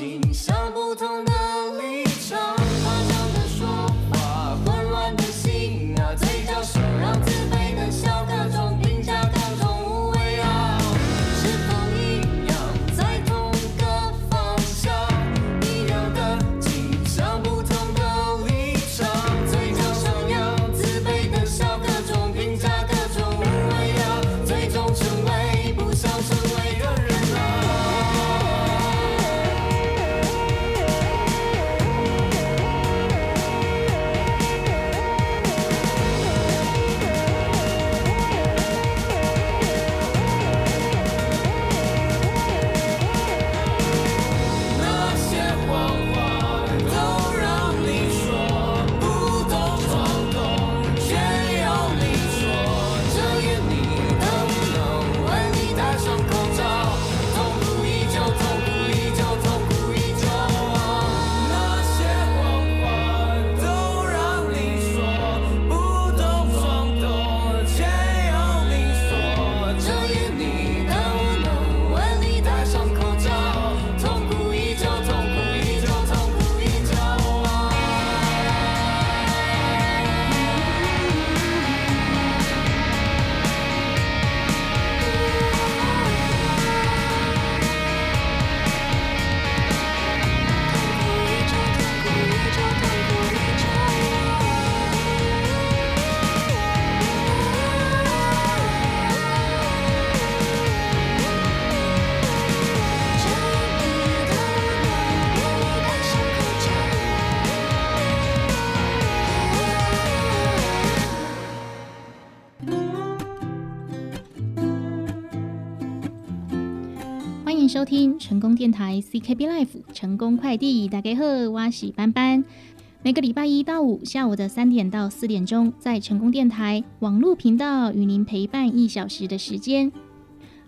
样收听成功电台 CKB Life 成功快递，大家好，我是班班。每个礼拜一到五下午的三点到四点钟，在成功电台网络频道与您陪伴一小时的时间。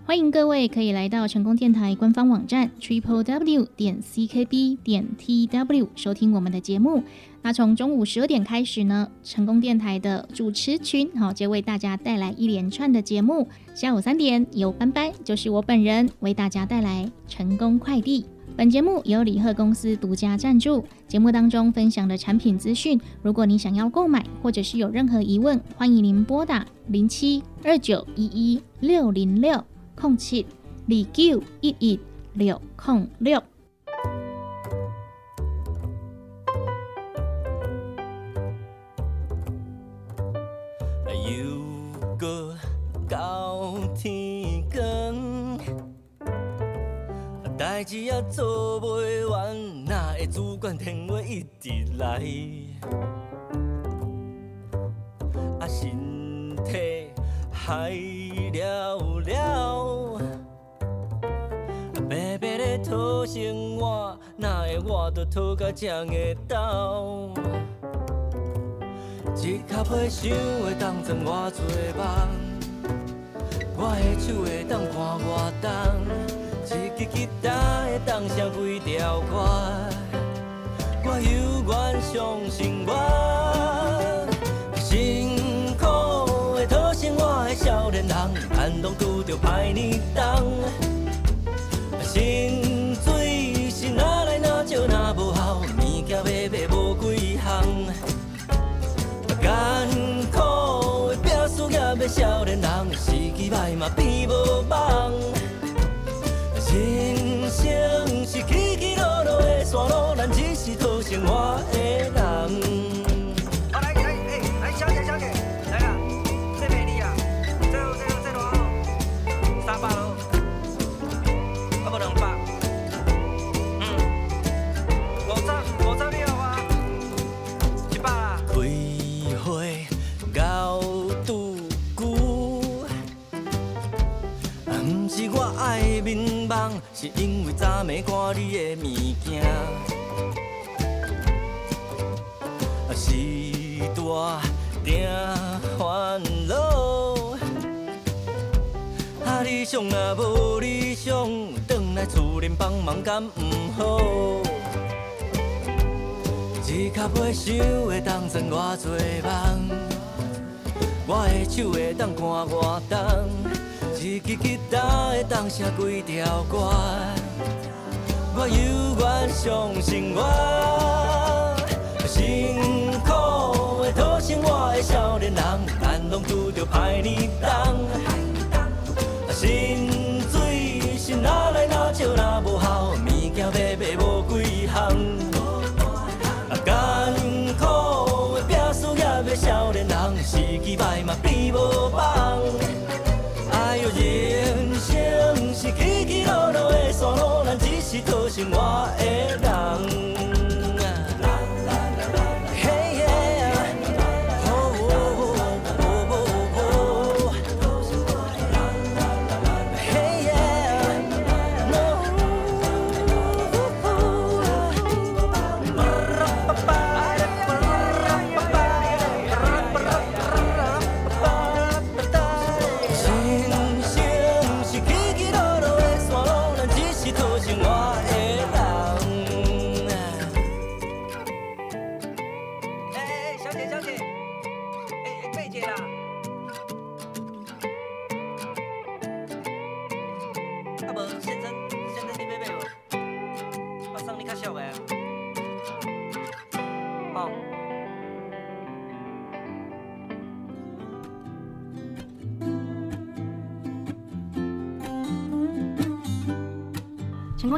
欢迎各位可以来到成功电台官方网站 triple w 点 ckb 点 tw 收听我们的节目。那从中午十二点开始呢，成功电台的主持群好就为大家带来一连串的节目。下午三点由班班，就是我本人为大家带来成功快递。本节目由李贺公司独家赞助，节目当中分享的产品资讯，如果你想要购买或者是有任何疑问，欢迎您拨打零七二九一一六零六空七二九一一六空六。又过到天光，代志也做袂完，哪会主管天话一直来？啊，身体害了了，白白的讨生活，哪会我都讨到这个斗？一脚皮想会当装偌多梦，我的手会当看偌重，一支吉他会当写几条歌，我犹原相信我。拢拄着歹年冬，薪水是哪来哪少哪无效，物件买买无几项，艰苦的拼事业的少年人，时机歹嘛变无望。人生是起起落落的山路，咱只是讨生活的人。是因为昨暝看你的物件，啊，时大定烦恼。啊，理想若无理想，转来厝恁帮忙敢毋好？一脚尾想会当赚偌济梦，我的手会当看偌重，一支吉他会当写几条歌，我犹原相信我，辛苦的土生我的少年人，咱拢拄着歹年冬。薪水是哪来哪少哪无效，物件买买无几项。是我的人。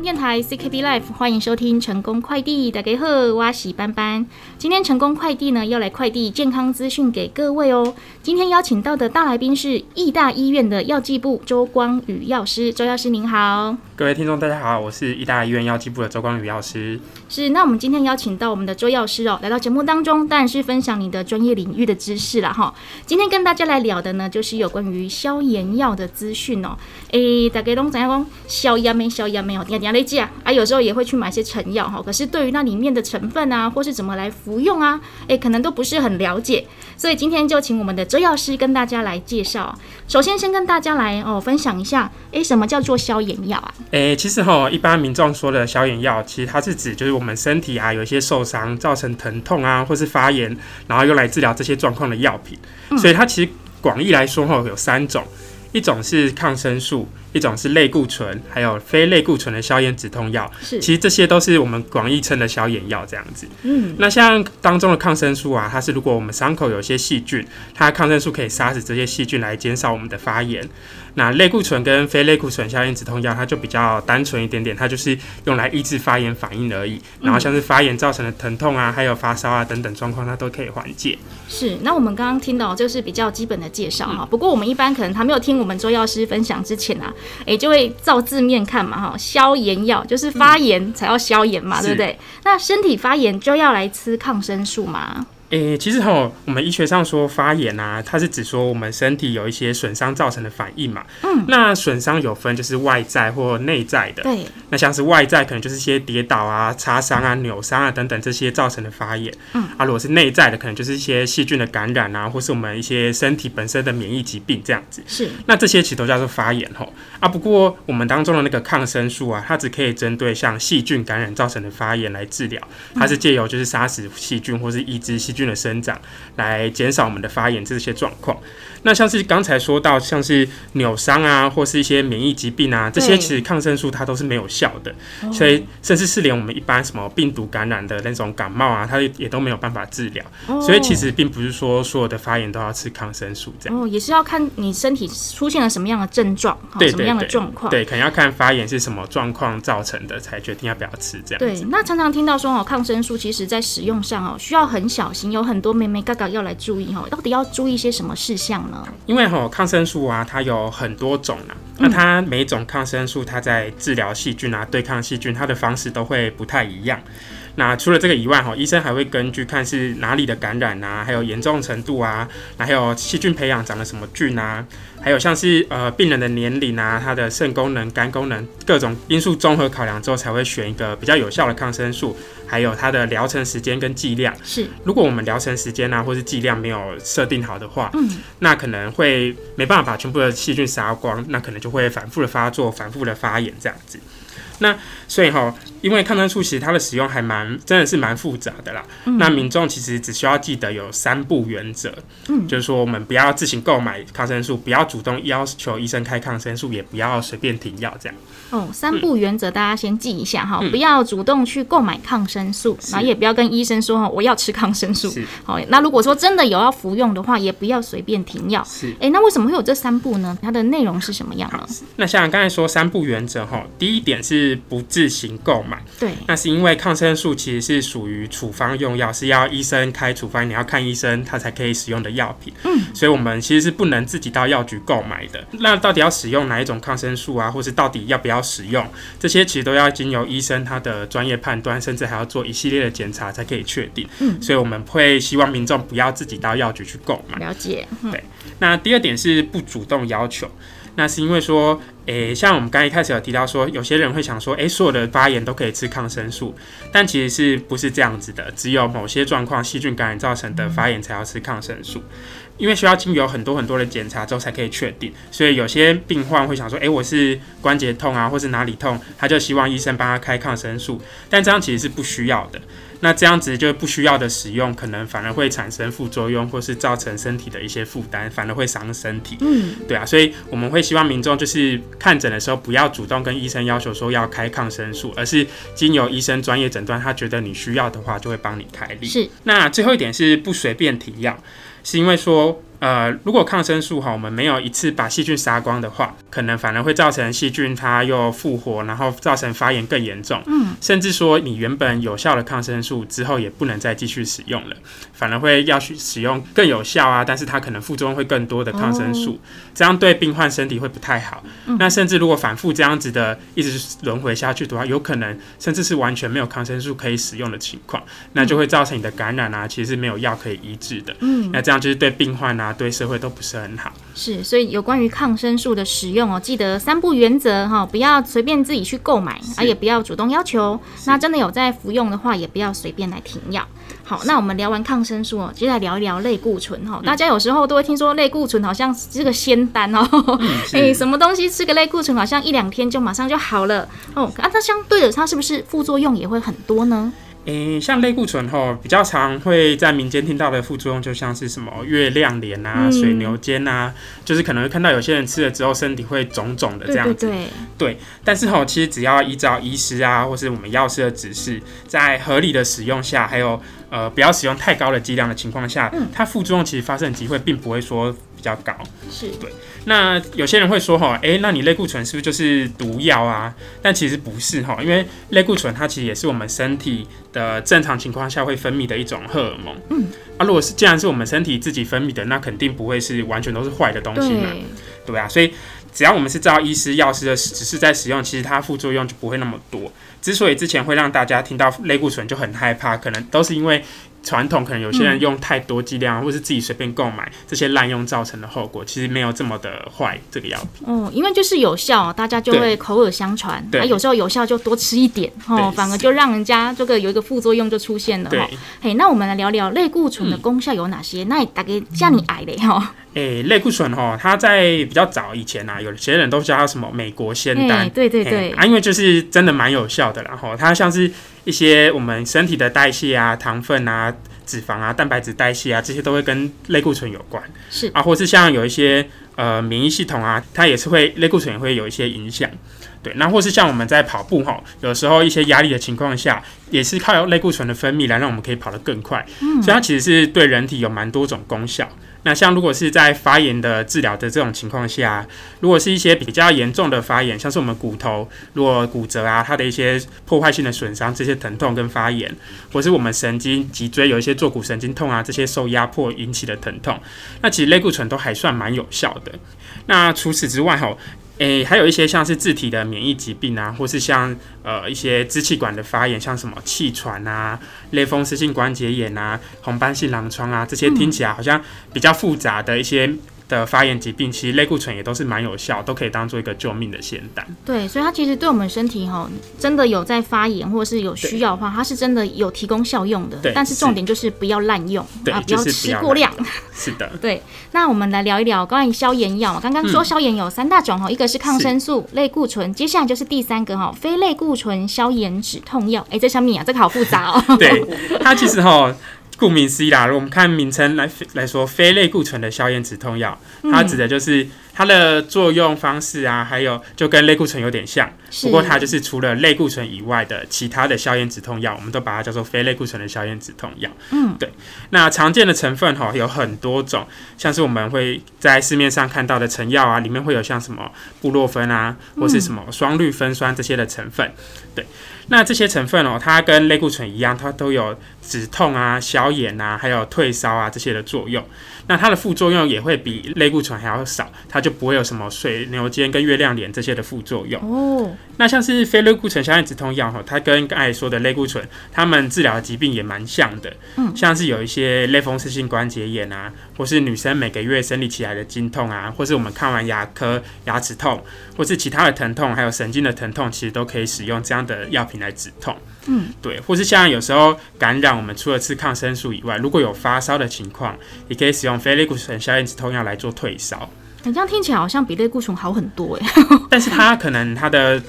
电台 CKB Life，欢迎收听成功快递，大家好，我是班班。今天成功快递呢要来快递健康资讯给各位哦。今天邀请到的大来宾是义大医院的药剂部周光宇药师，周药师您好。各位听众，大家好，我是义大医院药剂部的周光宇药师。是，那我们今天邀请到我们的周药师哦，来到节目当中，当然是分享你的专业领域的知识了哈。今天跟大家来聊的呢，就是有关于消炎药的资讯哦。诶，大家都怎样讲消炎没消炎没有，点点来讲啊，有时候也会去买一些成药哈，可是对于那里面的成分啊，或是怎么来服用啊，诶，可能都不是很了解。所以今天就请我们的周药师跟大家来介绍。首先，先跟大家来哦分享一下，诶，什么叫做消炎药啊？诶、其实哈，一般民众说的消炎药，其实它是指就是我们身体啊有一些受伤造成疼痛啊，或是发炎，然后用来治疗这些状况的药品。所以它其实广义来说哈有三种，一种是抗生素，一种是类固醇，还有非类固醇的消炎止痛药。是，其实这些都是我们广义称的消炎药这样子。嗯，那像当中的抗生素啊，它是如果我们伤口有一些细菌，它抗生素可以杀死这些细菌来减少我们的发炎。那类固醇跟非类固醇消炎止痛药，它就比较单纯一点点，它就是用来抑制发炎反应而已。然后像是发炎造成的疼痛啊，还有发烧啊等等状况，它都可以缓解。是，那我们刚刚听到就是比较基本的介绍哈。不过我们一般可能还没有听我们周药师分享之前啊，诶、就会照字面看嘛哈。消炎药就是发炎才要消炎嘛，是对不对？那身体发炎就要来吃抗生素嘛？诶、其实哈，我们医学上说发炎啊，它是指说我们身体有一些损伤造成的反应嘛。嗯，那损伤有分就是外在或内在的。对，那像是外在可能就是一些跌倒啊、擦伤啊、扭伤啊等等这些造成的发炎。嗯，啊，如果是内在的，可能就是一些细菌的感染啊，或是我们一些身体本身的免疫疾病这样子。是，那这些其实都叫做发炎吼啊。不过我们当中的那个抗生素啊，它只可以针对像细菌感染造成的发炎来治疗，它是借由就是杀死细菌或是抑制细菌的生长，来减少我们的发炎这些状况。那像是刚才说到，像是扭伤啊，或是一些免疫疾病啊，这些其实抗生素它都是没有效的，哦所以甚至是连我们一般什么病毒感染的那种感冒啊，它也都没有办法治疗。哦所以其实并不是说所有的发炎都要吃抗生素这样。哦，也是要看你身体出现了什么样的症状，哈对什么样的状况。对，可能要看发炎是什么状况造成的，才决定要不要吃这样对。，那常常听到说哦，抗生素其实在使用上哦，需要很小心，有很多妹妹嘎嘎要来注意哦，到底要注意一些什么事项呢？因为吼、抗生素啊，它有很多种啊，那它每一种抗生素，它在治疗细菌啊、对抗细菌，它的方式都会不太一样。那除了这个以外，哈，医生还会根据看是哪里的感染啊，还有严重程度啊，还有细菌培养长了什么菌啊，还有像是呃病人的年龄啊，他的肾功能、肝功能各种因素综合考量之后，才会选一个比较有效的抗生素，还有它的疗程时间跟剂量。是，如果我们疗程时间啊，或是剂量没有设定好的话，嗯，那可能会没办法把全部的细菌杀光，那可能就会反复的发作、反复的发炎这样子。那所以哈，因为抗生素其实它的使用还蛮真的是蛮复杂的啦。那民众其实只需要记得有三步原则，嗯就是说我们不要自行购买抗生素，不要主动要求医生开抗生素，也不要随便停药这样。哦，三步原则大家先记一下哈，嗯不要主动去购买抗生素，然后也不要跟医生说哈我要吃抗生素。好，那如果说真的有要服用的话，也不要随便停药。是。诶，那为什么会有这三步呢？它的内容是什么样呢？那像刚才说三步原则哈，第一点是不自行购买。对，那是因为抗生素其实是属于处方用药，是要医生开处方，你要看医生他才可以使用的药品。嗯，所以我们其实是不能自己到药局购买的。那到底要使用哪一种抗生素啊，或是到底要不要使用，这些其实都要经由医生他的专业判断，甚至还要做一系列的检查才可以确定。嗯所以我们会希望民众不要自己到药局去购买。了解。嗯那第二点是不主动要求，那是因为说，诶、像我们刚一开始有提到说，有些人会想说，诶、所有的发炎都可以吃抗生素，但其实是不是这样子的？只有某些状况，细菌感染造成的发炎才要吃抗生素，因为需要经由很多很多的检查之后才可以确定，所以有些病患会想说，诶、我是关节痛啊，或是哪里痛，他就希望医生帮他开抗生素，但这样其实是不需要的。那这样子就不需要的使用，可能反而会产生副作用，或是造成身体的一些负担，反而会伤身体。嗯，对啊，所以我们会希望民众就是看诊的时候，不要主动跟医生要求说要开抗生素，而是经由医生专业诊断，他觉得你需要的话，就会帮你开立。是那最后一点是不随便停药，是因为说，呃，如果抗生素哈，我们没有一次把细菌杀光的话，可能反而会造成细菌它又复活，然后造成发炎更严重。嗯，甚至说你原本有效的抗生素之后也不能再继续使用了，反而会要去使用更有效啊，但是它可能副作用会更多的抗生素，这样对病患身体会不太好。那甚至如果反复这样子的一直轮回下去的话，有可能甚至是完全没有抗生素可以使用的情况，那就会造成你的感染啊，其实是没有药可以医治的。嗯，那这样就是对病患啊，对社会都不是很好。是，所以有关于抗生素的使用哦，记得三不原则哈，不要随便自己去购买，啊，也不要主动要求。那真的有在服用的话，也不要随便来停药。好，那我们聊完抗生素哦，接下来聊一聊类固醇哈。大家有时候都会听说类固醇好像是个仙丹哦，哎、什么东西吃个类固醇好像一两天就马上就好了哦。啊，它相对的，它是不是副作用也会很多呢？诶、像类固醇吼，比较常会在民间听到的副作用，就像是什么月亮脸啊、嗯水牛肩啊，就是可能会看到有些人吃了之后身体会肿肿的这对对样子。对，但是吼，其实只要依照医师啊，或是我们药师的指示，在合理的使用下，还有呃不要使用太高的剂量的情况下，嗯它副作用其实发生的机会并不会说比较高。是对那有些人会说哈，诶，那你类固醇是不是就是毒药啊？但其实不是哈，因为类固醇它其实也是我们身体的正常情况下会分泌的一种荷尔蒙。嗯，啊，如果是既然是我们身体自己分泌的，那肯定不会是完全都是坏的东西嘛，对，对啊，所以只要我们是照医师、药师的指示在使用，其实它副作用就不会那么多。之所以之前会让大家听到类固醇就很害怕，可能都是因为传统可能有些人用太多剂量，或是自己随便购买这些滥用造成的后果，其实没有这么的坏。这个药品，哦，因为就是有效，大家就对会口耳相传。对啊，有时候有效就多吃一点哦，反而就让人家这个有一个副作用就出现了对哈。，嘿，那我们来聊聊类固醇的功效有哪些？那也大概像你矮的哈。诶、类固醇哈，它在比较早以前啊，有些人都叫它什么美国仙丹哎，，对对嘿对，啊，因为就是真的蛮有效的啦，然后它像是一些我们身体的代谢啊、糖分啊脂肪啊、蛋白质代谢啊，这些都会跟类固醇有关是啊，或是像有一些呃免疫系统啊，它也是会类固醇也会有一些影响。对，那或是像我们在跑步哈，有时候一些压力的情况下，也是靠类固醇的分泌来让我们可以跑得更快。嗯，所以它其实是对人体有蛮多种功效。那像如果是在发炎的治疗的这种情况下，如果是一些比较严重的发炎，像是我们骨头如果骨折啊，它的一些破坏性的损伤，这些疼痛跟发炎，或是我们神经脊椎有一些坐骨神经痛啊，这些受压迫引起的疼痛，那其实类固醇都还算蛮有效的。那除此之外，吼。诶，还有一些像是自体的免疫疾病啊，或是像呃一些支气管的发炎，像什么气喘啊、类风湿性关节炎啊、红斑性狼疮啊，这些听起来好像比较复杂的一些。的发炎疾病，其实类固醇也都是蛮有效，都可以当做一个救命的仙丹。对，所以它其实对我们身体哈，真的有在发炎或者是有需要的话，它是真的有提供效用的。对但是重点就是不要滥用啊，不要吃过量。是的，对，那我们来聊一聊关于消炎药嘛。刚刚说消炎有三大种哈，一个是抗生素、类固醇，接下来就是第三个哈，非类固醇消炎止痛药。哎，这小米啊，这个好复杂哦。对，它其实哈。顾名思义啦，我们看名称来来说，非类固醇的消炎止痛药，它指的就是它的作用方式啊，还有就跟类固醇有点像，不过它就是除了类固醇以外的其他的消炎止痛药，我们都把它叫做非类固醇的消炎止痛药。嗯，对。那常见的成分哈有很多种，像是我们会在市面上看到的成药啊，里面会有像什么布洛芬啊，或是什么双氯芬酸这些的成分，对。那这些成分哦，它跟类固醇一样，它都有止痛啊、消炎啊，还有退烧啊这些的作用。那它的副作用也会比类固醇还要少，它就不会有什么水牛肩跟月亮脸这些的副作用。哦，那像是非类固醇消炎止痛药哈，它跟刚才说的类固醇，它们治疗的疾病也蛮像的。嗯，像是有一些类风湿性关节炎啊，或是女生每个月生理起来的经痛啊，或是我们看完牙科牙齿痛，或是其他的疼痛，还有神经的疼痛，其实都可以使用这样的药品来止痛。嗯，对，或是像有时候感染，我们除了吃抗生素以外，如果有发烧的情况，也可以使用非类固醇消炎止痛药来做退烧。你这样听起来好像比类固醇好很多哎。但是它可能它的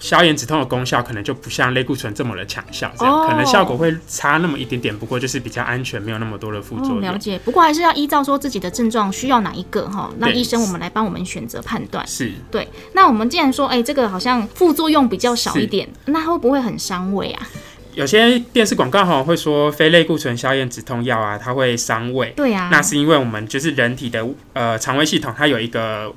消炎止痛的功效可能就不像类固醇这么的强效，这样、哦可能效果会差那么一点点，不过就是比较安全，没有那么多的副作哦，用。了解。不过还是要依照说自己的症状需要哪一个哈，那医生我们来帮我们选择判断。是，对，那我们既然说，哎、这个好像副作用比较少一点，那会不会很伤胃啊？有些电视广告哈会说非类固醇消炎止痛药啊，它会伤胃。对啊，那是因为我们就是人体的呃肠胃系统，它有一个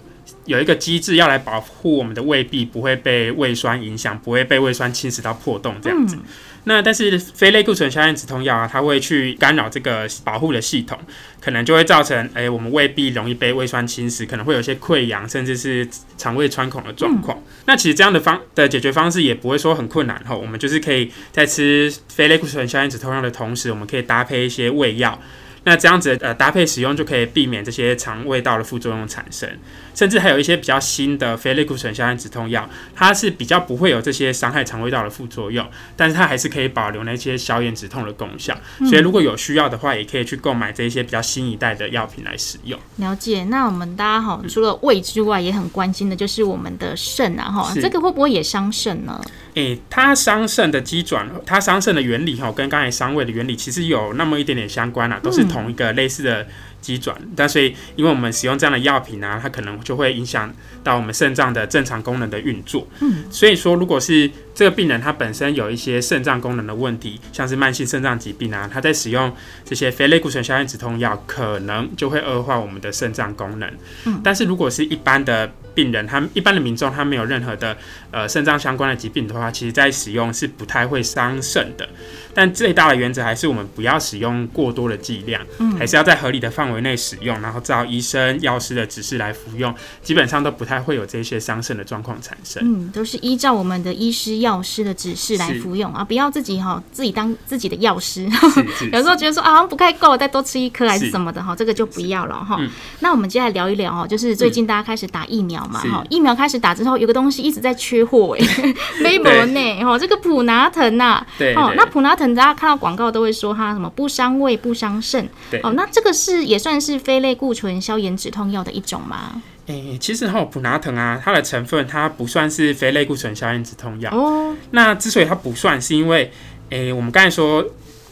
有一个机制要来保护我们的胃壁不会被胃酸影响，不会被胃酸侵蚀到破洞这样子。嗯那但是非类固醇消炎止痛药啊，它会去干扰这个保护的系统，可能就会造成诶、我们胃壁容易被胃酸侵蚀，可能会有一些溃疡，甚至是肠胃穿孔的状况。那其实这样的方的解决方式也不会说很困难哈，我们就是可以在吃非类固醇消炎止痛药的同时，我们可以搭配一些胃药。那这样子呃搭配使用就可以避免这些肠胃道的副作用产生，甚至还有一些比较新的非类固醇消炎止痛药，它是比较不会有这些伤害肠胃道的副作用，但是它还是可以保留那些消炎止痛的功效。所以如果有需要的话，也可以去购买这一些比较新一代的药品来使用。了解。那我们大家好，除了胃之外，也很关心的就是我们的肾啊哈，这个会不会也伤肾呢？诶、它伤肾的机转，它伤肾的原理哈，跟刚才伤胃的原理其实有那么一点点相关啊，都是同一个类似的机转。但所以，因为我们使用这样的药品啊，它可能就会影响到我们肾脏的正常功能的运作。嗯，所以说，如果是这个病人他本身有一些肾脏功能的问题，像是慢性肾脏疾病啊，他在使用这些非类固醇消炎止痛药，可能就会恶化我们的肾脏功能。嗯但是如果是一般的病人，他一般的民众，他没有任何的呃肾脏相关的疾病的话，其实在使用是不太会伤肾的。但最大的原则还是我们不要使用过多的剂量，嗯还是要在合理的范围内使用，然后照医生、药师的指示来服用，基本上都不太会有这些伤肾的状况产生。嗯，都是依照我们的医师、药师的指示来服用啊，不要自己哈自己当自己的药师。是是有时候觉得说啊，好像不太够，再多吃一颗还是是什么的哈，这个就不要了哈嗯。那我们接下来聊一聊哦，就是最近大家开始打疫苗嘛是哈，疫苗开始打之后，有个东西一直在缺货哎，微博呢哈，这个普拿疼呐，哦，对哦那普拿疼大家看到广告都会说它什么不伤胃不伤肾，对哦，那这个是也算是非类固醇消炎止痛药的一种吗？诶、其实哈普拿疼啊，它的成分它不算是非类固醇消炎止痛药。哦，那之所以它不算，是因为诶、我们刚才说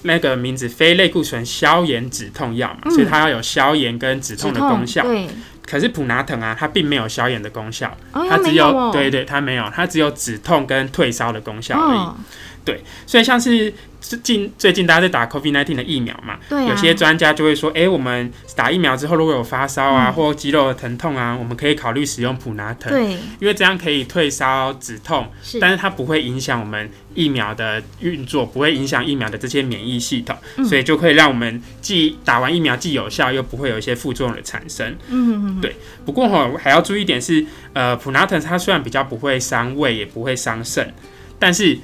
那个名字非类固醇消炎止痛药嘛，嗯所以它要有消炎跟止痛的功效。对，可是普拿疼啊，它并没有消炎的功效，哦，它只没有哦，对对，它没有，它只有止痛跟退烧的功效而已。哦，所以像是最近最近大家在打 COVID-19 的疫苗嘛，对啊，有些专家就会说，哎、我们打疫苗之后如果有发烧啊、嗯。或肌肉的疼痛啊，我们可以考虑使用普拿疼，对。因为这样可以退烧止痛，是，但是它不会影响我们疫苗的运作，不会影响疫苗的这些免疫系统，嗯。所以就可以让我们既打完疫苗既有效，又不会有一些副作用的产生。嗯嗯嗯，对。不过哈，还要注意一点是，呃，普拿疼它虽然比较不会伤胃，也不会伤肾，但是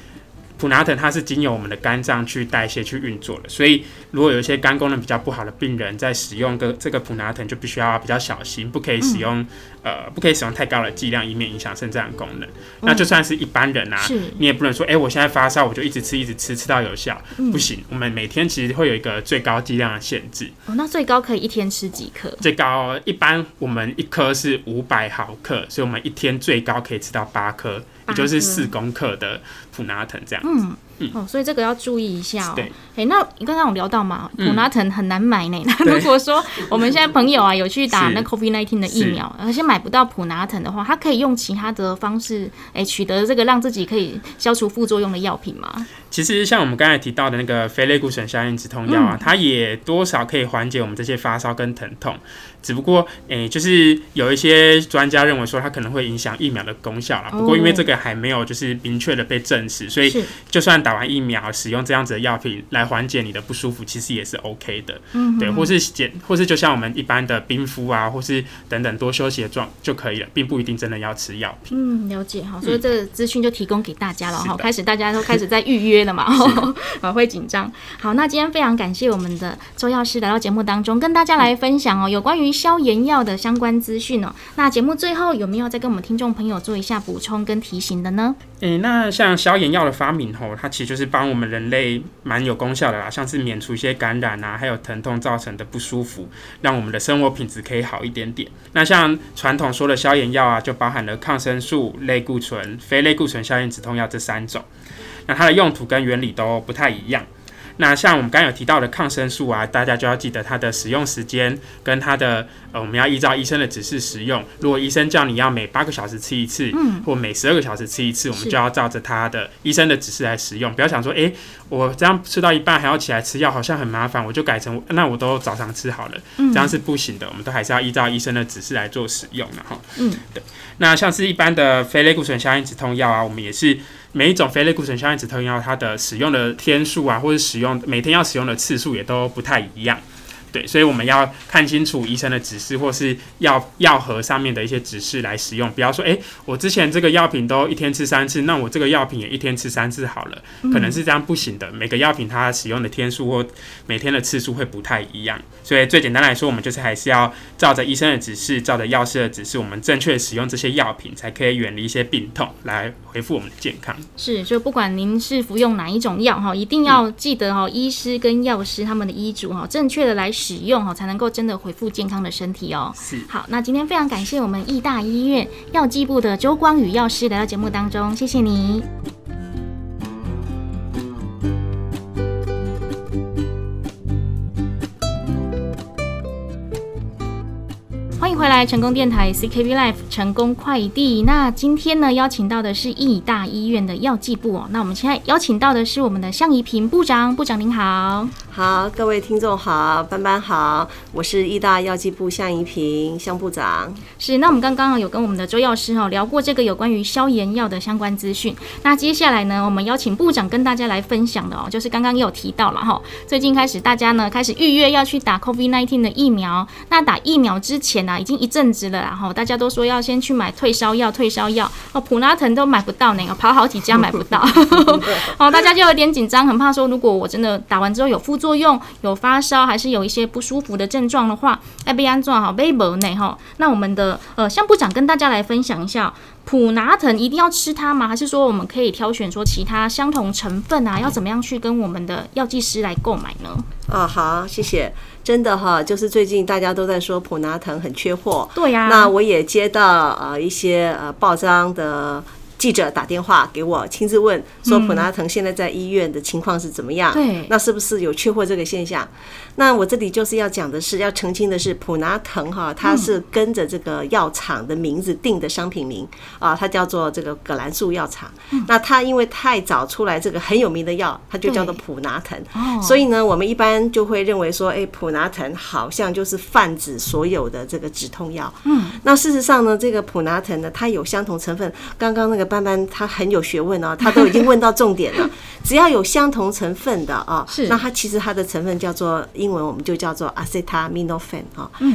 普拿藤它是经由我们的肝脏去代谢去运作的，所以如果有一些肝功能比较不好的病人，在使用个这个普拿疼就必须要比较小心，不可以使用、呃不可以使用太高的剂量，以免影响肾脏功能。那就算是一般人啊，是，你也不能说，哎、我现在发烧，我就一直吃，一直吃，吃到有效，嗯不行。我们每天其实会有一个最高剂量的限制，哦，那最高可以一天吃几颗？最高一般我们一颗是五百毫克，所以我们一天最高可以吃到八颗，也就是颗四公克的普拿疼这样。嗯嗯，哦，所以这个要注意一下哦。对，哎，那你刚刚有聊到嘛，嗯普拉腾很难买呢。那对如果说我们现在朋友啊 有去打是那 COVID 1 9的疫苗，而且买不到普拉腾的话，他可以用其他的方式，哎，取得这个让自己可以消除副作用的药品吗？其实像我们刚才提到的那个非类固醇消炎止痛药啊，嗯它也多少可以缓解我们这些发烧跟疼痛。只不过，诶、就是有一些专家认为说它可能会影响疫苗的功效啦。不过因为这个还没有就是明确的被证实，所以，就算打完疫苗使用这样子的药品来缓解你的不舒服，其实也是 OK 的。嗯，对，或是减，或是就像我们一般的冰敷啊，或是等等多休息的状就可以了，并不一定真的要吃药品。嗯，了解哈，所以这个资讯就提供给大家了哈。开始大家都开始在预约了嘛，啊 会紧张。好，那今天非常感谢我们的周药师来到节目当中，跟大家来分享哦有关于消炎药的相关资讯哦。那节目最后有没有再跟我们听众朋友做一下补充跟提醒的呢？诶、那像消炎药的发明吼，它其实就是帮我们人类蛮有功效的啦，像是免除一些感染啊，还有疼痛造成的不舒服，让我们的生活品质可以好一点点。那像传统说的消炎药啊，就包含了抗生素、类固醇、非类固醇消炎止痛药这三种。那它的用途跟原理都不太一样。那像我们刚刚有提到的抗生素啊，大家就要记得它的使用时间跟它的呃，我们要依照医生的指示使用。如果医生叫你要每八个小时吃一次，嗯，或每十二个小时吃一次，我们就要照着他的医生的指示来使用。不要想说，诶，我这样吃到一半还要起来吃药，好像很麻烦，我就改成那我都早上吃好了，嗯这样是不行的。我们都还是要依照医生的指示来做使用的哈。嗯，对。那像是一般的非类固醇消炎止痛药啊，我们也是每一种非类固醇消炎止痛药，它的使用的天数啊，或者使用每天要使用的次数也都不太一样。对，所以我们要看清楚医生的指示，或是药药盒上面的一些指示来使用。不要说，诶，我之前这个药品都一天吃三次，那我这个药品也一天吃三次好了，可能是这样不行的。每个药品它使用的天数或每天的次数会不太一样，所以最简单来说，我们就是还是要照着医生的指示，照着药师的指示，我们正确使用这些药品，才可以远离一些病痛，来恢复我们的健康。是，就不管您是服用哪一种药哈，一定要记得哈，医师跟药师他们的医嘱哈，正确的来使用哈，才能够真的恢复健康的身体哦。是，好，那今天非常感谢我们义大医院药剂部的周光宇药师来到节目当中，谢谢你。欢迎回来，成功电台 CKB Life 成功快递。那今天呢，邀请到的是义大医院的药剂部哦。那我们现在邀请到的是我们的向怡平部长，部长您好。好，各位听众好，班班好，我是医大药剂部向怡平向部长。是，那我们刚刚有跟我们的周药师哈聊过这个有关于消炎药的相关资讯。那接下来呢，我们邀请部长跟大家来分享的哦，就是刚刚也有提到了哈，最近开始大家呢开始预约要去打 COVID-19 的疫苗。那打疫苗之前呢、已经一阵子了，然后大家都说要先去买退烧药，退烧药哦，普拉腾都买不到呢，跑好几家买不到，哦，大家就有点紧张，很怕说如果我真的打完之后有副作用用，有发烧，还是有一些不舒服的症状的话，要被安装好，被无呢哈。那我们的呃向部长跟大家来分享一下，普拿疼一定要吃它吗？还是说我们可以挑选说其他相同成分啊，要怎么样去跟我们的药剂师来购买呢？啊，好，谢谢。真的哈，就是最近大家都在说普拿疼很缺货，对呀、那我也接到呃一些呃报章的记者打电话给我，亲自问说普拿腾现在在医院的情况是怎么样？对那是不是有缺货这个现象？那我这里就是要讲的是，要澄清的是，普拿藤哈，它是跟着这个药厂的名字定的商品名啊，它叫做这个葛兰素药厂。那它因为太早出来这个很有名的药，它就叫做普拿藤。哦所以呢，我们一般就会认为说，哎，普拿藤好像就是泛指所有的这个止痛药。嗯，那事实上呢，这个普拿藤呢，它有相同成分。刚刚那个班班他很有学问哦，他都已经问到重点了。只要有相同成分的啊，是那它其实它的成分叫做英文我们就叫做 acetaminophen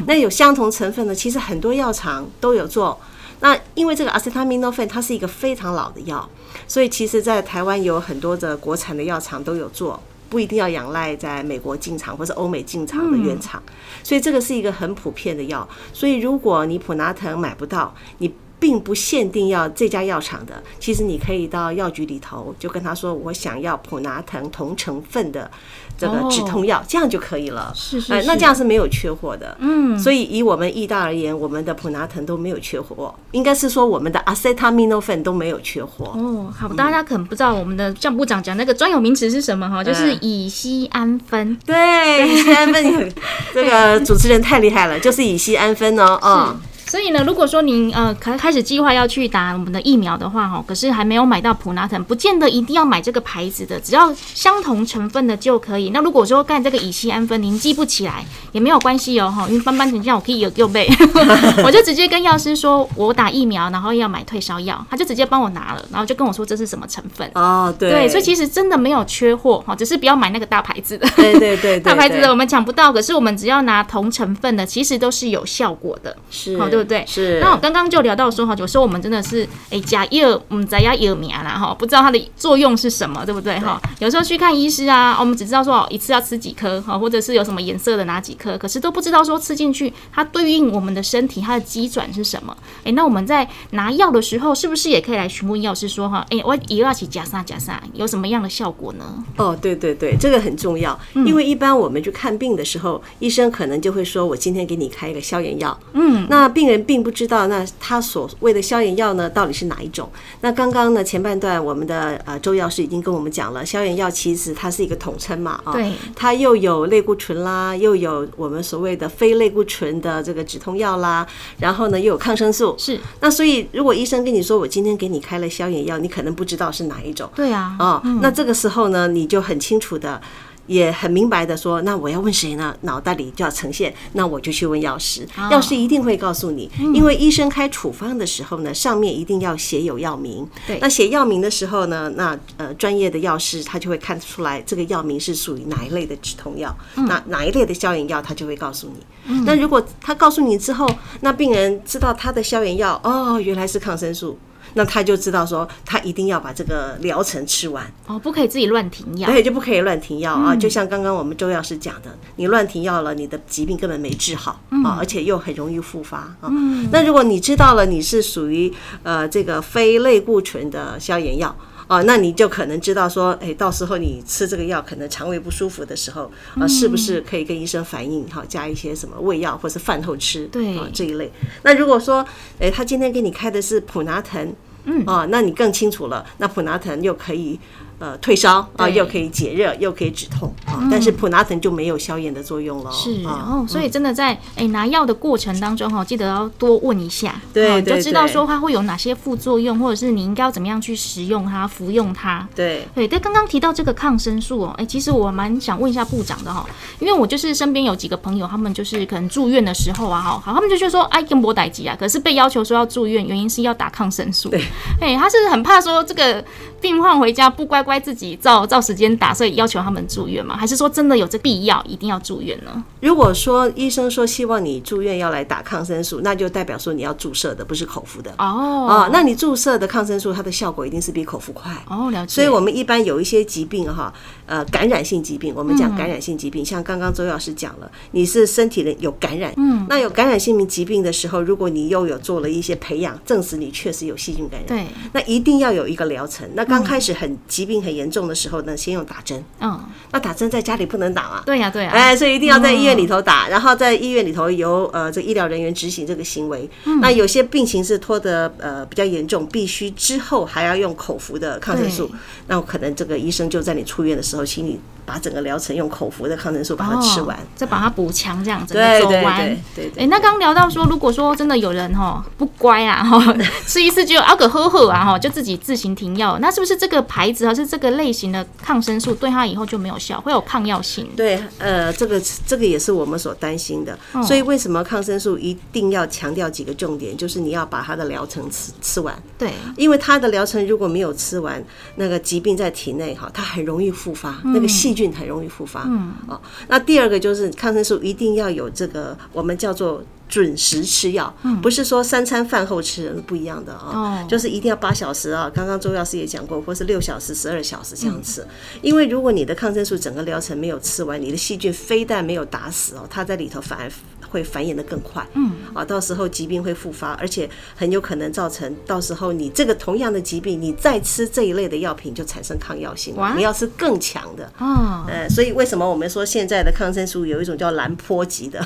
那有相同成分的，其实很多药厂都有做。那因为这个 acetaminophen 它是一个非常老的药，所以其实在台湾有很多的国产的药厂都有做。不一定要仰赖在美国进厂或是欧美进厂的原厂，所以这个是一个很普遍的药。所以如果你普拿疼买不到，你并不限定要这家药厂的，其实你可以到药局里头就跟他说，我想要普拿疼同成分的这个止痛药，这样就可以了。是是那这样是没有缺货的。嗯，所以以我们益大而言，我们的普拿疼都没有缺货，应该是说我们的 acetaminophen 都没有缺货。哦，好，大家可能不知道我们的酱部长讲那个专有名词是什么哈，就是嗯乙酰氨酚。对，乙酰氨酚，这个主持人太厉害了，就是乙酰氨酚哦，哦，所以呢，如果说您呃开开始计划要去打我们的疫苗的话，哈，可是还没有买到普拿腾，不见得一定要买这个牌子的，只要相同成分的就可以。那如果说干这个乙酰氨酚您记不起来也没有关系哦，哈，因为斑斑这样我可以有有背，我就直接跟药师说我打疫苗，然后要买退烧药，他就直接帮我拿了，然后就跟我说这是什么成分。哦，对，对，所以其实真的没有缺货哈，只是不要买那个大牌子的。对对对对，大牌子的我们抢不到，可是我们只要拿同成分的，其实都是有效果的。是，好，对不对？是。那我刚刚就聊到说哈，有时候我们真的是哎假药，嗯，在要药名啦哈，不知道它的作用是什么，对不对哈？有时候去看医师啊，我们只知道说哦一次要吃几颗哈，或者是有什么颜色的哪几颗，可是都不知道说吃进去它对应我们的身体它的机转是什么。哎，那我们在拿药的时候，是不是也可以来询问药师说哈，哎，我一要起加啥加啥，有什么样的效果呢？哦，对对对，这个很重要，嗯因为一般我们去看病的时候，医生可能就会说，我今天给你开一个消炎药，嗯，那病人并不知道，那他所谓的消炎药呢，到底是哪一种？那刚刚呢，前半段我们的呃周药师已经跟我们讲了，消炎药其实它是一个统称嘛，啊、对它又有类固醇啦，又有我们所谓的非类固醇的这个止痛药啦，然后呢又有抗生素，是那所以如果医生跟你说，我今天给你开了消炎药，你可能不知道是哪一种。对啊，哦，那这个时候呢，你就很清楚的。也很明白的说，那我要问谁呢？脑袋里就要呈现，那我就去问药师，药师一定会告诉你，因为医生开处方的时候呢，上面一定要写有药名。对那写药名的时候呢，那呃专业的药师他就会看出来这个药名是属于哪一类的止痛药，那哪一类的消炎药，他就会告诉你。那如果他告诉你之后，那病人知道他的消炎药哦，原来是抗生素。那他就知道说，他一定要把这个疗程吃完，哦，不可以自己乱停药对。就不可以乱停药啊。就像刚刚我们周药师讲的，你乱停药了，你的疾病根本没治好啊，而且又很容易复发啊。那如果你知道了你是属于呃这个非类固醇的消炎药。哦，那你就可能知道说，哎，到时候你吃这个药，可能肠胃不舒服的时候，啊，是不是可以跟医生反映，哈，加一些什么胃药或是饭后吃，对啊这一类。那如果说，哎，他今天给你开的是普拿疼，嗯，啊，那你更清楚了，那普拿藤又可以呃退烧啊，又可以解热，又可以止痛啊，但是普拿疼就没有消炎的作用了，是，然啊。后所以真的在哎拿药的过程当中哈，记得要多问一下，对你就知道说它会有哪些副作用，或者是你应该要怎么样去食用它、服用它。对，对，但刚刚提到这个抗生素哦，哎，其实我蛮想问一下部长的哈，因为我就是身边有几个朋友，他们就是可能住院的时候啊，哈，好，他们就觉得说，哎，跟波代吉啊，可是被要求说要住院，原因是要打抗生素。对，哎，他是很怕说这个病患回家不乖乖自己照照时间打，所以要求他们住院吗？还是说真的有这必要一定要住院呢？如果说医生说希望你住院要来打抗生素，那就代表说你要注射的，不是口服的。哦哦，那你注射的抗生素，它的效果一定是比口服快。哦，了解。所以，我们一般有一些疾病哈，呃，感染性疾病，我们讲感染性疾病，像刚刚周老师讲了，你是身体的有感染，嗯，那有感染性疾病的时候，如果你又有做了一些培养，证实你确实有细菌感染，对，那一定要有一个疗程。那刚开始很疾病很严重的时候呢，先用打针，嗯，那打针针在家里不能打嘛。对呀、对呀、哎，所以一定要在医院里头打，然后在医院里头由呃这医疗人员执行这个行为。那有些病情是拖得呃比较严重，必须之后还要用口服的抗生素对，那可能这个医生就在你出院的时候，时候，请你把整个疗程用口服的抗生素把它吃完哦。再把它补强，这样子对对个走完。对对对哎、那刚刚聊到说，如果说真的有人哈不乖啊哈，吃一次就要个呵呵啊哈，就自己自行停药，那是不是这个牌子还是这个类型的抗生素对他以后就没有效，会有抗药性？对，呃，这个这个也是我们所担心的。哦所以为什么抗生素一定要强调几个重点？就是你要把它的疗程吃吃完，对，因为它的疗程如果没有吃完，那个疾病在体内哈，它很容易复发，那个细菌很容易复发。嗯，啊，那第二个就是抗生素一定要有这个我们叫做。准时吃药，不是说三餐饭后吃不一样的啊、哦就是一定要八小时啊。刚刚周药师也讲过，或是六小时、十二小时这样吃。因为如果你的抗生素整个疗程没有吃完，你的细菌非但没有打死哦，它在里头反而会繁衍的更快。嗯，啊，到时候疾病会复发，而且很有可能造成到时候你这个同样的疾病，你再吃这一类的药品就产生抗药性。你要吃更强的。哦，呃，所以为什么我们说现在的抗生素有一种叫蓝坡级的，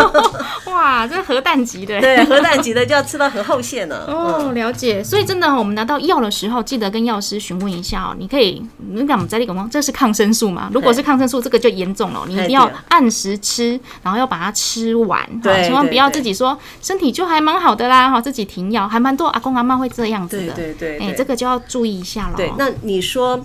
哇，这核弹级的。对，核弹级的就要吃到很后线了。哦，了解。所以真的哦，我们拿到药的时候，记得跟药师询问一下哦。你可以，你讲我们在那个这是抗生素嘛？如果是抗生素，这个就严重了，你一定要按时吃，然后要把它吃完，哈对千万不要自己说身体就还蛮好的啦，哈，自己停药，还蛮多阿公阿妈会这样子的。对对对哎，对这个就要注意一下了。对，那你说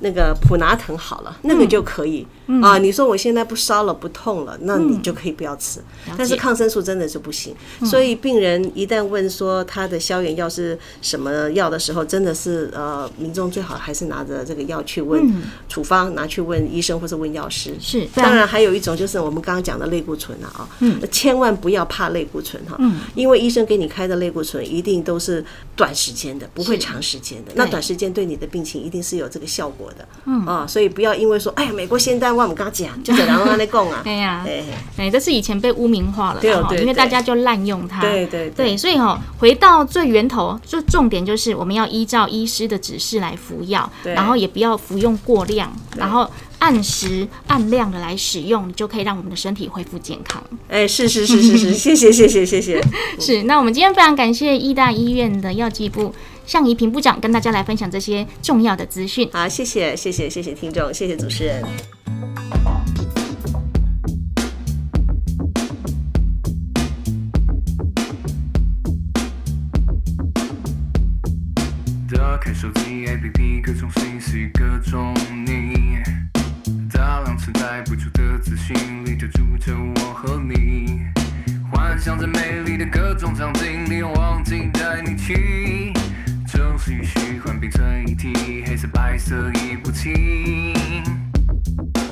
那个普拿疼好了，那个嗯就可以、啊。你说我现在不烧了，不痛了，那你就可以不要吃。但是抗生素真的是不行，嗯所以病人一旦问说他的消炎药是什么药的时候，真的是呃，民众最好还是拿着这个药去问处方，拿去问医生或者问药师。嗯是当然还有一种就是我们刚刚讲的类固醇啊，啊，嗯千万不要怕类固醇哈，因为医生给你开的类固醇一定都是短时间的，不会长时间的。那短时间对你的病情一定是有这个效果的，嗯啊，所以不要因为说，哎呀，美国仙丹我们刚刚讲，就这样让他供啊，哎呀，哎，哎，这是以前被污名化了对哦因为大家就滥用它。对对对，所以哈、回到最源头，就重点就是我们要依照医师的指示来服药，然后也不要服用过量，然后按时按量的来使用，你就可以让我们的身体恢复健康。哎，是是是是是，谢谢谢谢谢谢，是，那我们今天非常感谢医大医院的药剂部向怡平部长跟大家来分享这些重要的资讯。好，谢谢谢谢谢谢听众，谢谢主持人。打开手机 APP，各种信息，各种你，大量次载不住的资讯里就住着我和你，幻想着美丽的各种场景，利用忘记带你去，城市与虚幻并成一体，黑色白色已不清。你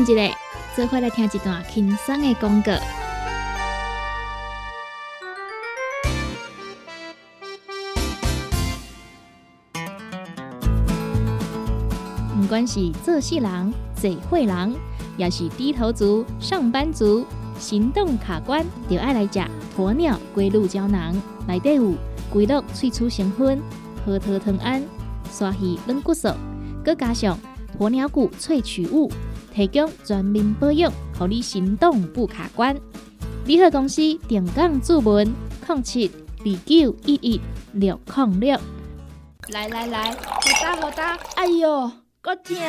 困一下，做回来听一段轻松的广告。不管是做事人、嘴会人，也是低头族、上班族，行动卡关，就爱来吃鸵鸟龟鹿胶囊。内底有龟鹿萃取成分、核桃藤胺、鲨鱼软骨素，佮加上鸵鸟骨萃取物，提供全面保养，让你行动不卡关。联合公司定岗注文：零七二九一一六零六。来来来，好打好打，哎哟，够痛的！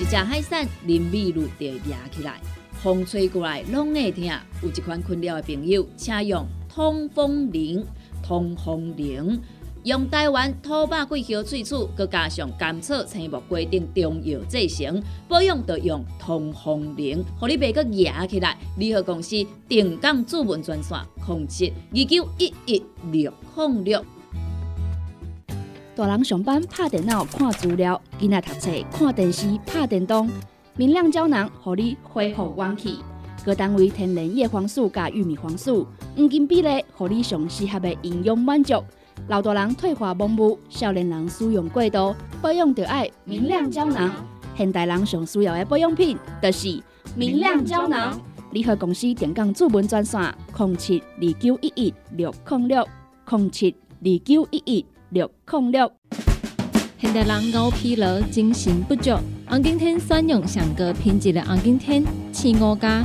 一只海扇淋米露就压起来，风吹过来拢会痛。有一款困扰的朋友，请用通风铃。通风铃用台湾土白桂花萃取，佮加上甘草、青木规定中药制成，保养要用通风灵，互你袂佮压起来。联合公司定岗主文专线：零七二九一一六零六。大人上班拍电脑看资料，囡仔读册看电视拍电动，明亮胶囊互你恢复元气。各单位天然叶黄素加玉米黄素，黄金比例，互你上适合的营养满足。老大人退化盲目，少年人使用过度，保养就要明亮胶囊。现代人上需要的保养品，就是明亮胶囊。联合公司电讲主文专线：零七二九一一六零六零七二九一一。六控六，现代人熬疲劳、精神不足，红景天选用上个品质的红景天青五加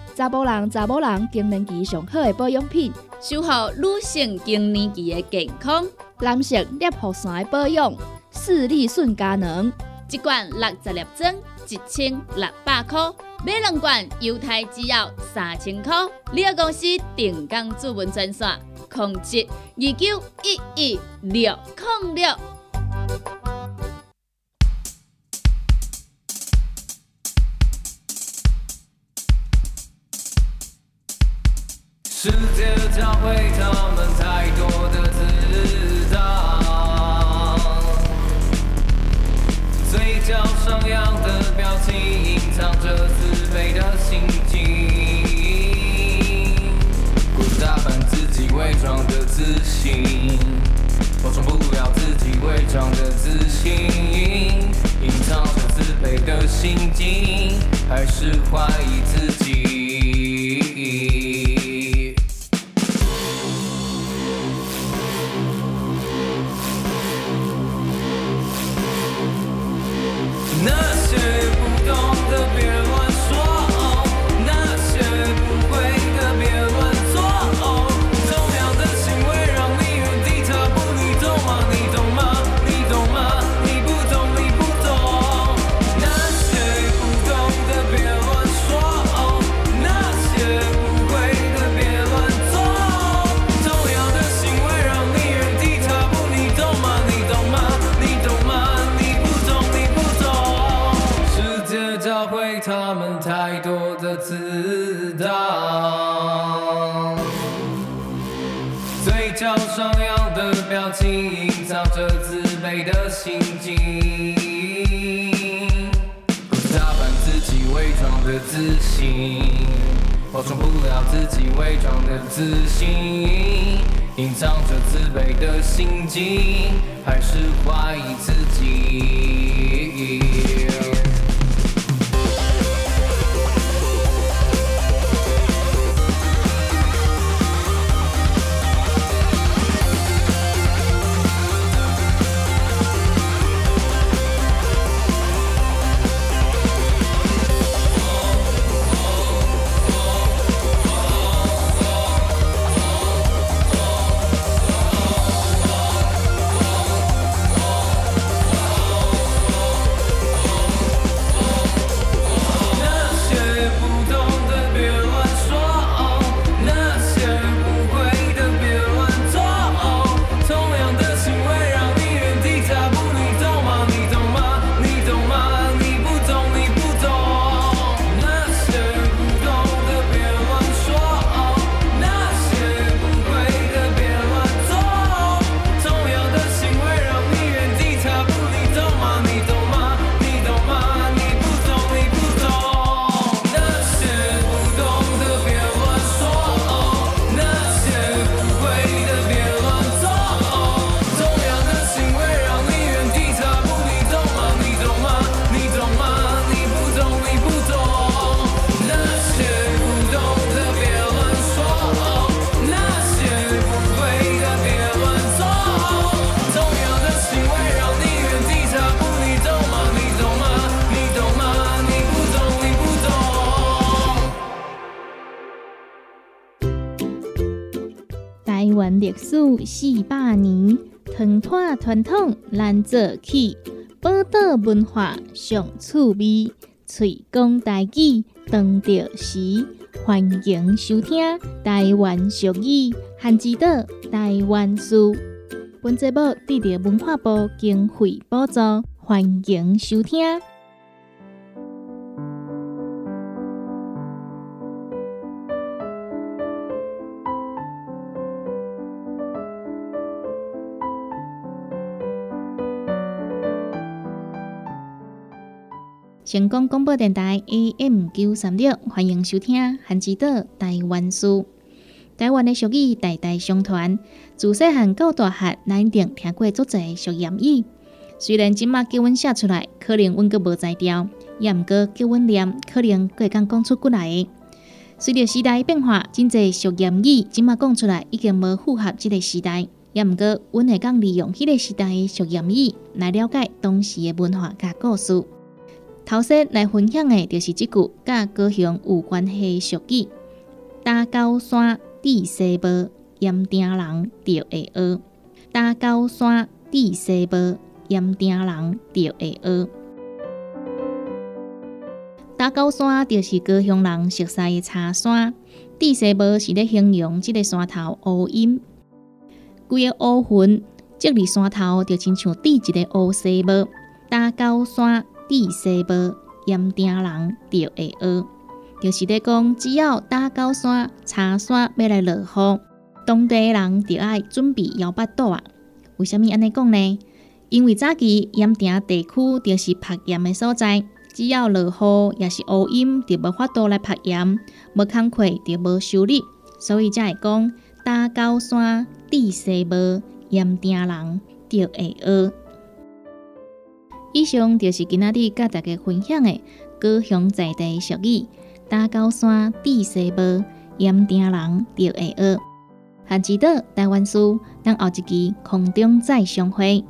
查甫人、查某人更年期上好的保养品，守护女性更年期的健康。男性尿酸的保养，视力顺佳能。一罐六十粒装，一千六百块；买两罐，犹太只要三千块。你个公司定岗主文专线。控制二九一一六控六。世界将会他们太多湾历史四百年，传统传统咱做起，宝岛文化上趣味，推广台语当着时，欢迎收听台湾俗语汉之岛台湾书。本节目得到文化部经费补助，欢迎收听。成功广播电台 AM 九三六，欢迎收听《韩之岛台湾书》。台湾的俗语代代相传，自细汉到大汉，咱一定听过足侪俗谚语。虽然即马叫阮写出来，可能阮阁无才调，也毋过叫阮念，可能阁会讲讲出骨来。随着时代变化，真侪俗谚语即马讲出来，已经无符合即个时代。也毋过，阮会讲利用迄个时代的俗谚语来了解当时的文化甲故事。头先来分享的就是即句甲高雄有关系的俗语：打高山地西坡，盐埕人就会学；打高山地西坡，盐埕人就会学。打高山就是高雄人熟悉的茶山，地西坡是咧形容即个山头乌阴，规个乌云积伫山头，就亲像滴一个乌西无。打高山地西无，盐埕人就会学，就是咧讲，只要打高山、茶山要来落雨，当地人就爱准备摇巴肚啊。为虾米安尼讲呢？因为早期盐埕地区就是拍盐的所在，只要落雨也是乌阴，就无法度来拍盐，无工课就无收入，所以才会讲打高山地西无，盐埕人就会学。以上就是今仔日甲大家分享的高雄在地俗语：打高山地西坡，盐埕人就会学。汉之岛台湾书，咱后一期空中再相会。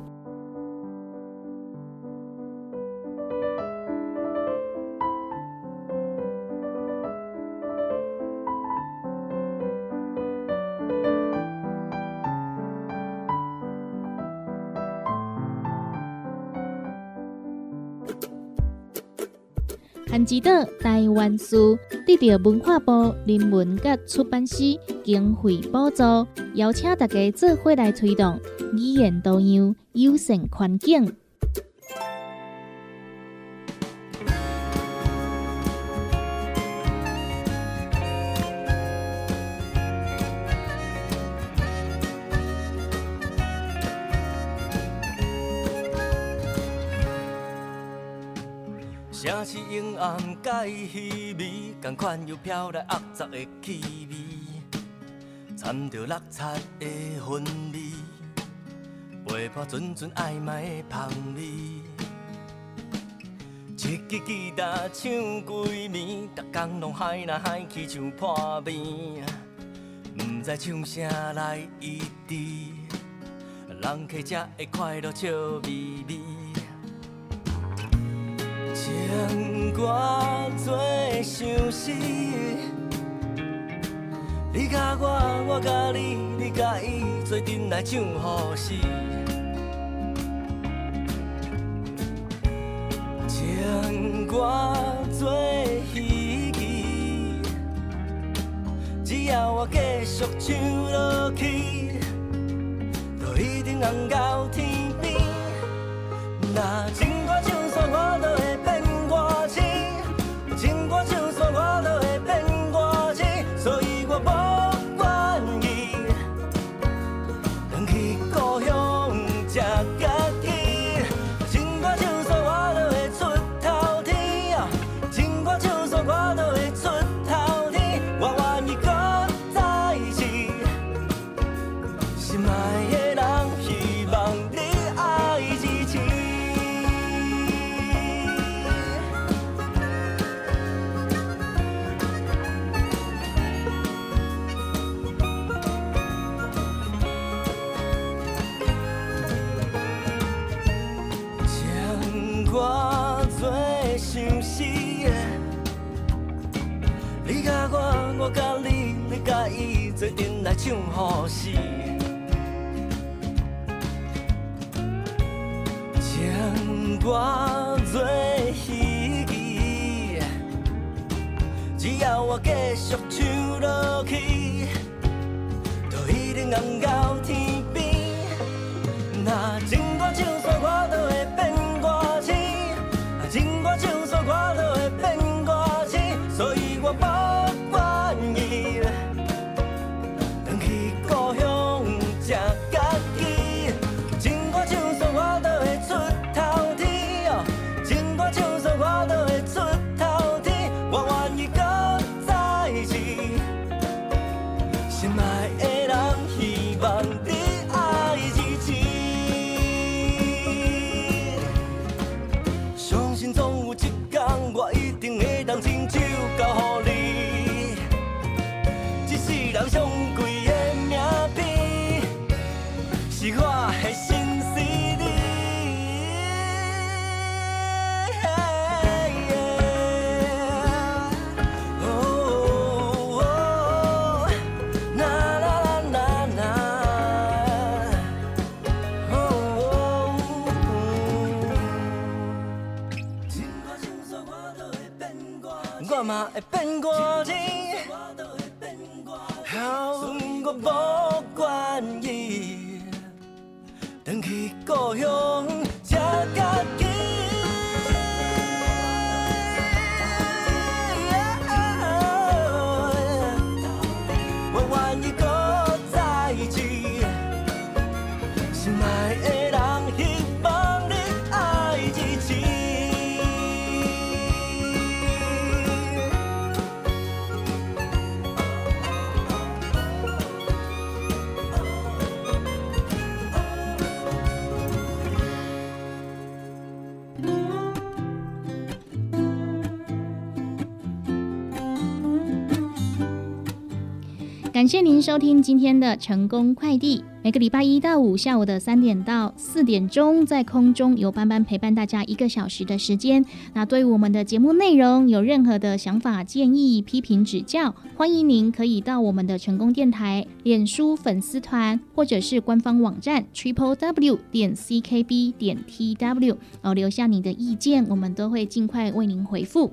汉之岛台湾书得到文化部人文甲出版社经费补助，邀请大家做伙来推动语言多样、友善环境。城市阴暗甲伊稀微，同款又飘来恶杂的气味，掺着落漆的薰味，陪伴阵阵暧昧的香味。一支吉他唱几暝，逐工拢海来海去像破面，毋知唱啥来医治，人客才会快乐笑眯眯。情歌做相思，你甲我，我甲你，你甲伊，做阵来唱好诗。情歌做戏剧，只要我继续唱落去，就一定红到天边。那情歌唱煞我都会唱好诗。情歌做戏剧，只要我继续唱落去，就一定红到天边。那情歌唱奔过去感谢您收听今天的成功快递。每个礼拜一到五下午的三点到四点钟，在空中由班班陪伴大家一个小时的时间。那对我们的节目内容有任何的想法、建议、批评、指教，欢迎您可以到我们的成功电台脸书粉丝团或者是官方网站 triple w 点 ckb 点 tw 哦，留下你的意见，我们都会尽快为您回复。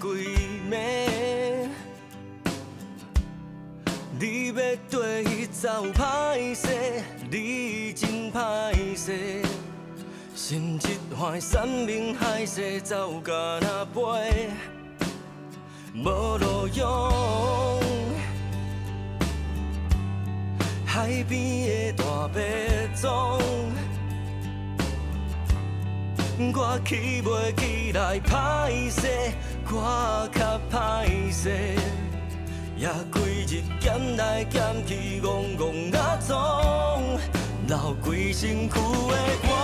话响几暝？你要跟伊走歹势，你真歹势，心一块山明海誓走甲那飞，无路用。海边的大白钟，我起袂起来歹势，我较歹势，也规日减来减去，戆戆啊总，流规身躯的汗。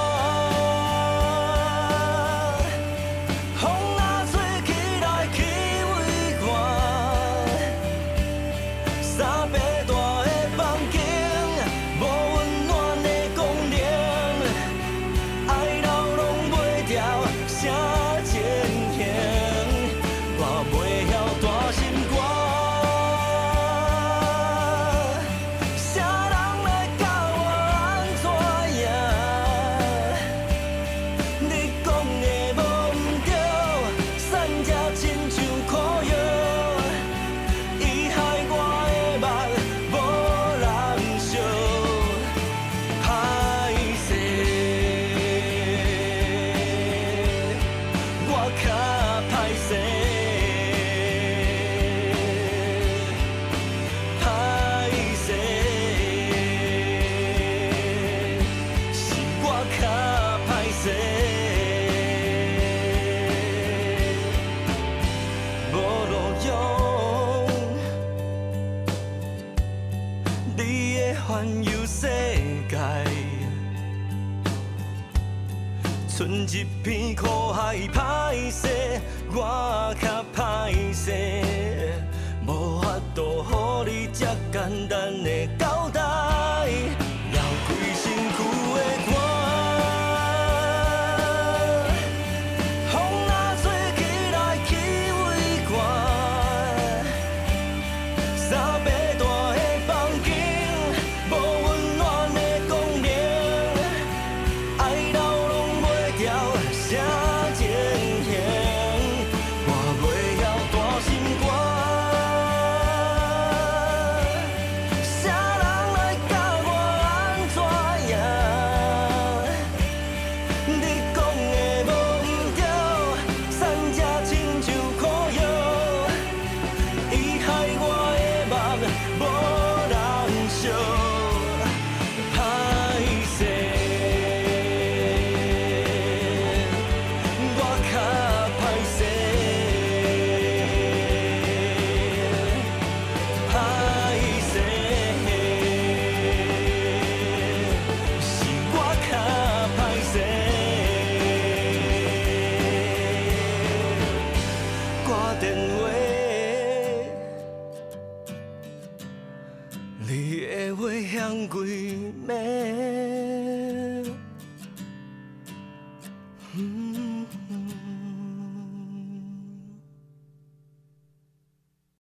的环游世界，剩一片苦海，歹势我较歹势，无法度予你这简单的交代。